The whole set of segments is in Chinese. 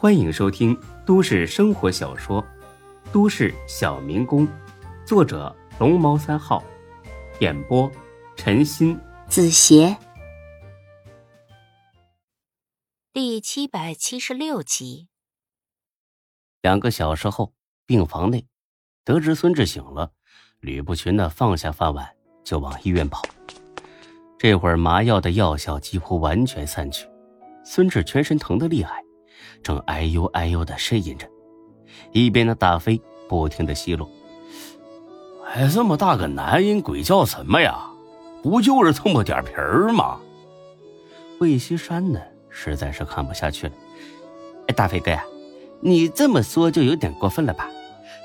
欢迎收听都市生活小说《都市小民工》，作者龙猫三号，演播陈鑫、子邪，第七百七十六集。两个小时后，病房内，得知孙志醒了，吕不群呢放下饭碗就往医院跑。这会儿麻药的药效几乎完全散去，孙志全身疼得厉害。正哎呦哎呦的呻吟着，一边的大飞不停的奚落：“哎，这么大个男人，鬼叫什么呀？不就是蹭破点皮儿吗？”魏西山呢，实在是看不下去了：“哎，大飞哥呀，你这么说就有点过分了吧？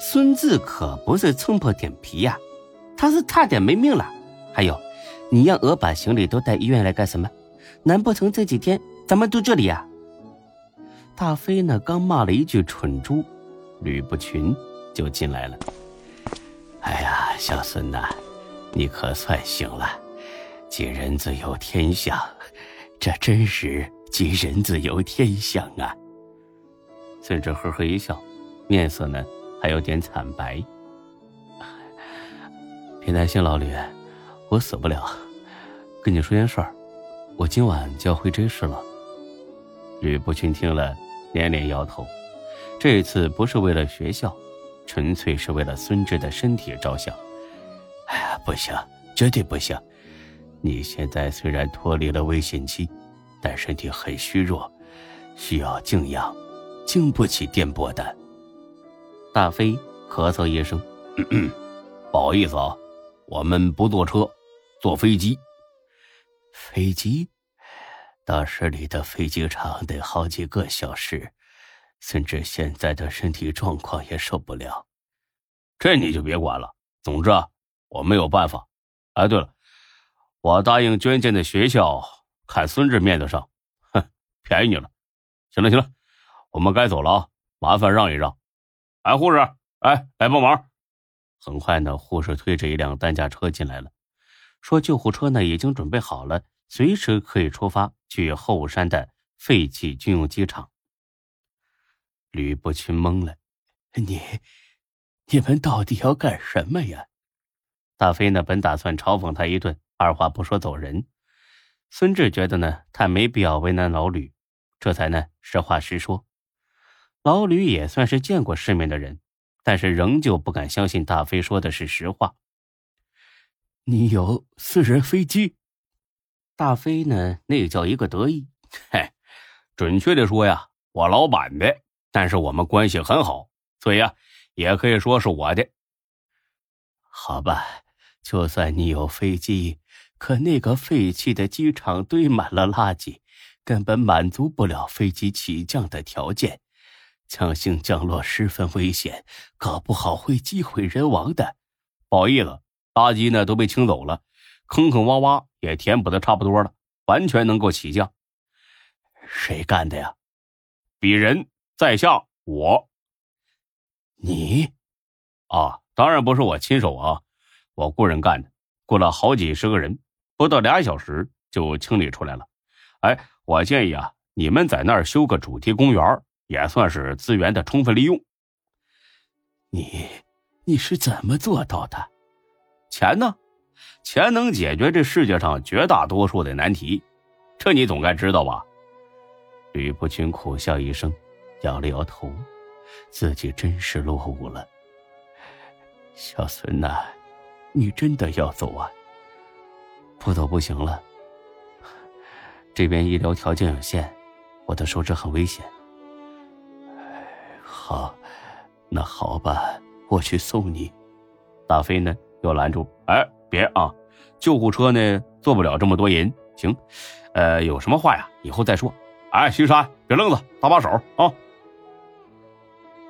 孙志可不是蹭破点皮呀，他是差点没命了。还有，你让鹅把行李都带医院来干什么？难不成这几天咱们住这里呀？”大飞呢？刚骂了一句“蠢猪”，吕不群就进来了。哎呀，小孙呐，你可算醒了！吉人自有天相，这真是吉人自有天相啊！孙志呵呵一笑，面色呢还有点惨白。别担心，老吕，我死不了。跟你说件事儿，我今晚就要回这市了。吕不群听了，连连摇头。这次不是为了学校，纯粹是为了孙志的身体着想。哎呀，不行，绝对不行！你现在虽然脱离了危险期，但身体很虚弱，需要静养，经不起颠簸的。大飞咳嗽一声：“不好意思啊，我们不坐车，坐飞机。飞机。”到市里的飞机场得好几个小时，孙志现在的身体状况也受不了。这你就别管了。总之啊，我没有办法。哎，对了，我答应捐建的学校，看孙志面子上，哼，便宜你了。行了行了，我们该走了啊，麻烦让一让。哎，护士，哎，来帮忙。很快呢，护士推着一辆担架车进来了，说救护车呢已经准备好了。随时可以出发去后山的废弃军用机场。吕不群懵了：“你，你们到底要干什么呀？”大飞呢，本打算嘲讽他一顿，二话不说走人。孙志觉得呢，他没必要为难老吕，这才呢，实话实说。老吕也算是见过世面的人，但是仍旧不敢相信大飞说的是实话。你有私人飞机？大飞呢？那叫一个得意。嘿，准确的说呀，我老板的，但是我们关系很好，所以呀，也可以说是我的。好吧，就算你有飞机，可那个废弃的机场堆满了垃圾，根本满足不了飞机起降的条件，强行降落十分危险，搞不好会机毁人亡的。不好意思，垃圾呢都被清走了。坑坑洼洼也填补的差不多了，完全能够起降。谁干的呀？鄙人在下我。你？啊，当然不是我亲手啊，我雇人干的，雇了好几十个人，不到俩小时就清理出来了。哎，我建议啊，你们在那儿修个主题公园，也算是资源的充分利用。你，你是怎么做到的？钱呢？钱能解决这世界上绝大多数的难题，这你总该知道吧？吕不群苦笑一声，摇了摇头，自己真是落伍了。小孙呐，你真的要走啊？不走不行了。这边医疗条件有限，我的手指很危险。好，那好吧，我去送你。大飞呢，又拦住，哎。别啊！救护车呢，坐不了这么多人。行，呃，有什么话呀，以后再说。哎，徐山，别愣着，搭把手啊！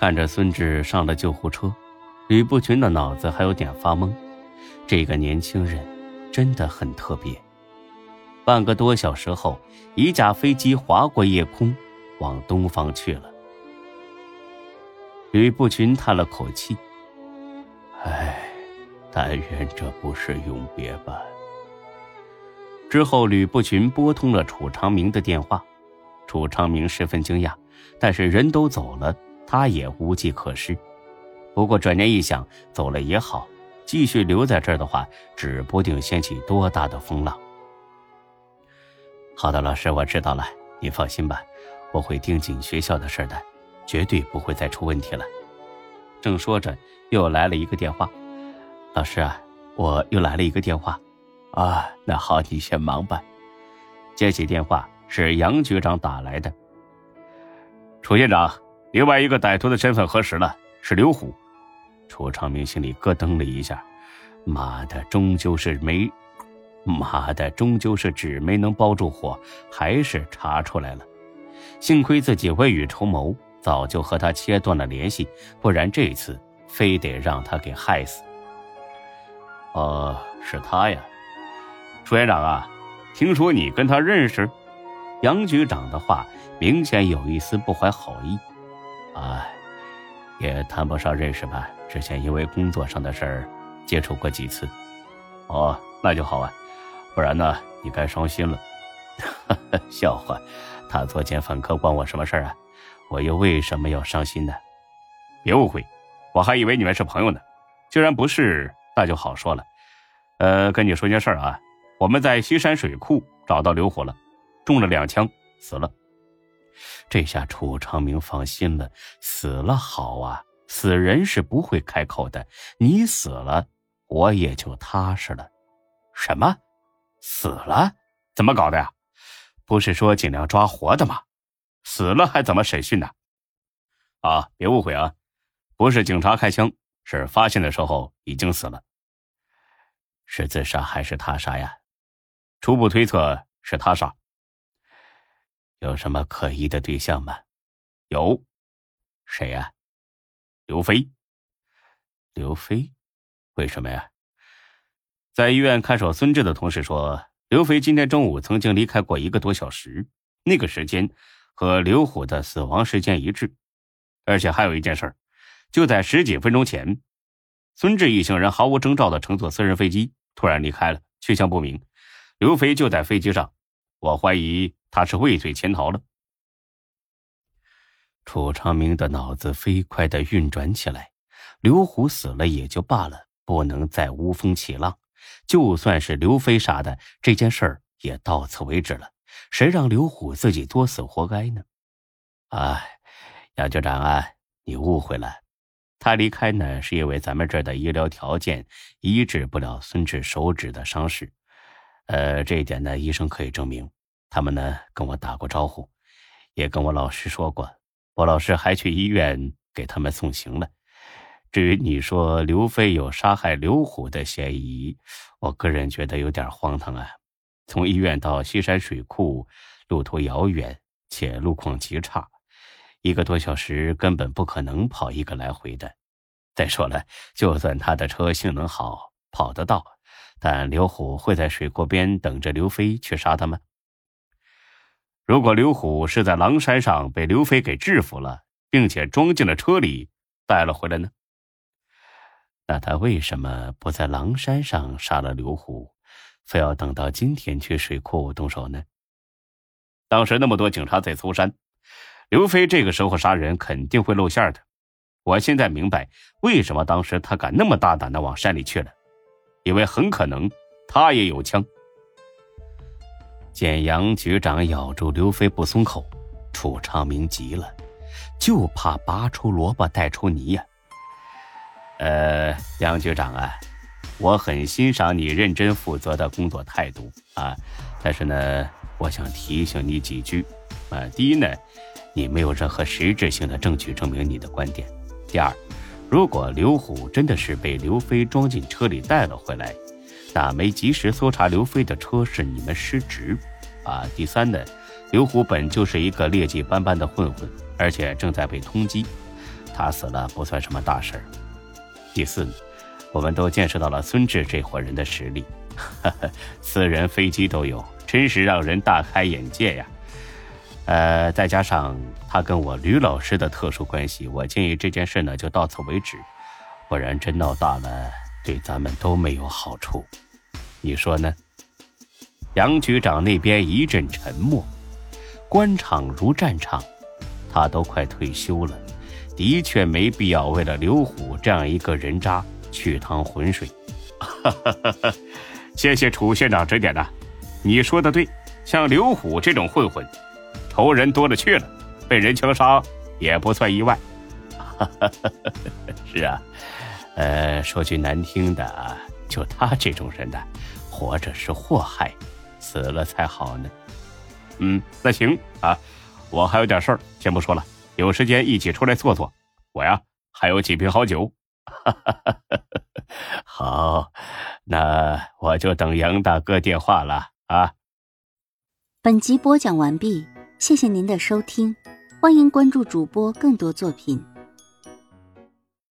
看着孙志上了救护车，吕不群的脑子还有点发懵。这个年轻人真的很特别。半个多小时后，一架飞机划过夜空，往东方去了。吕不群叹了口气：“唉。”但愿这不是永别吧。之后，吕不群拨通了楚长明的电话，楚长明十分惊讶，但是人都走了，他也无计可施。不过转念一想，走了也好，继续留在这儿的话，指不定掀起多大的风浪。好的，老师，我知道了，你放心吧，我会盯紧学校的事的，绝对不会再出问题了。正说着，又来了一个电话。老师啊，我又来了一个电话。啊，那好，你先忙吧。接起电话是杨局长打来的。楚县长，另外一个歹徒的身份核实了，是刘虎。楚长明心里咯噔了一下，妈的，终究是没，妈的，终究是纸没能包住火，还是查出来了。幸亏自己未雨绸缪，早就和他切断了联系，不然这次非得让他给害死。哦，是他呀，楚院长啊，听说你跟他认识？杨局长的话明显有一丝不怀好意。啊，也谈不上认识吧。之前因为工作上的事儿接触过几次，哦，那就好啊，不然呢，你该伤心了。笑话，他作奸犯科关我什么事儿啊？我又为什么要伤心呢？别误会，我还以为你们是朋友呢。既然不是，那就好说了。呃，跟你说件事儿啊，我们在西山水库找到刘虎了，中了两枪，死了。这下楚长明放心了，死了好啊。死人是不会开口的，你死了，我也就踏实了。什么？死了？怎么搞的呀？不是说尽量抓活的吗？死了还怎么审讯呢？啊，别误会啊，不是警察开枪，是发现的时候已经死了。是自杀还是他杀呀？初步推测是他杀。有什么可疑的对象吗？有，谁呀？刘飞，刘飞，为什么呀？在医院看守孙志的同事说，刘飞今天中午曾经离开过一个多小时，那个时间和刘虎的死亡时间一致。而且还有一件事就在十几分钟前，孙志一行人毫无征兆的乘坐私人飞机突然离开了，去向不明。刘飞就在飞机上，我怀疑他是畏罪潜逃了。楚长明的脑子飞快的运转起来，刘虎死了也就罢了，不能再无风起浪。就算是刘飞杀的，这件事儿也到此为止了。谁让刘虎自己作死活该呢？哎，杨局长啊，你误会了，他离开呢是因为咱们这儿的医疗条件医治不了孙志手指的伤势。呃，这一点呢，医生可以证明。他们呢跟我打过招呼，也跟我老师说过。我老师还去医院给他们送行了。至于你说刘飞有杀害刘虎的嫌疑，我个人觉得有点荒唐啊！从医院到西山水库，路途遥远且路况极差，一个多小时根本不可能跑一个来回的。再说了，就算他的车性能好，跑得到，但刘虎会在水库边等着刘飞去杀他吗？如果刘虎是在狼山上被刘飞给制服了，并且装进了车里带了回来呢？那他为什么不在狼山上杀了刘虎，非要等到今天去水库动手呢？当时那么多警察在搜山，刘飞这个时候杀人肯定会露馅的。我现在明白为什么当时他敢那么大胆的往山里去了，因为很可能他也有枪。见杨局长咬住刘飞不松口，楚长明急了，就怕拔出萝卜带出泥呀。呃，杨局长啊，我很欣赏你认真负责的工作态度啊，但是呢，我想提醒你几句啊。第一呢，你没有任何实质性的证据证明你的观点。第二，如果刘虎真的是被刘飞装进车里带了回来。那没及时搜查刘飞的车是你们失职，啊！第三呢，刘虎本就是一个劣迹斑斑的混混，而且正在被通缉，他死了不算什么大事儿。第四，我们都见识到了孙志这伙人的实力，私人飞机都有，真是让人大开眼界呀。呃，再加上他跟我吕老师的特殊关系，我建议这件事呢就到此为止，不然真闹大了，对咱们都没有好处。你说呢？杨局长那边一阵沉默。官场如战场，他都快退休了，的确没必要为了刘虎这样一个人渣去趟浑水。谢谢楚县长指点呐，你说的对，像刘虎这种混混，仇人多了去了，被人枪杀也不算意外。是啊，呃，说句难听的，就他这种人呢，活着是祸害，死了才好呢。嗯，那行啊。我还有点事儿，先不说了。有时间一起出来坐坐。我呀，还有几瓶好酒。好，那我就等杨大哥电话了啊。本集播讲完毕，谢谢您的收听，欢迎关注主播更多作品。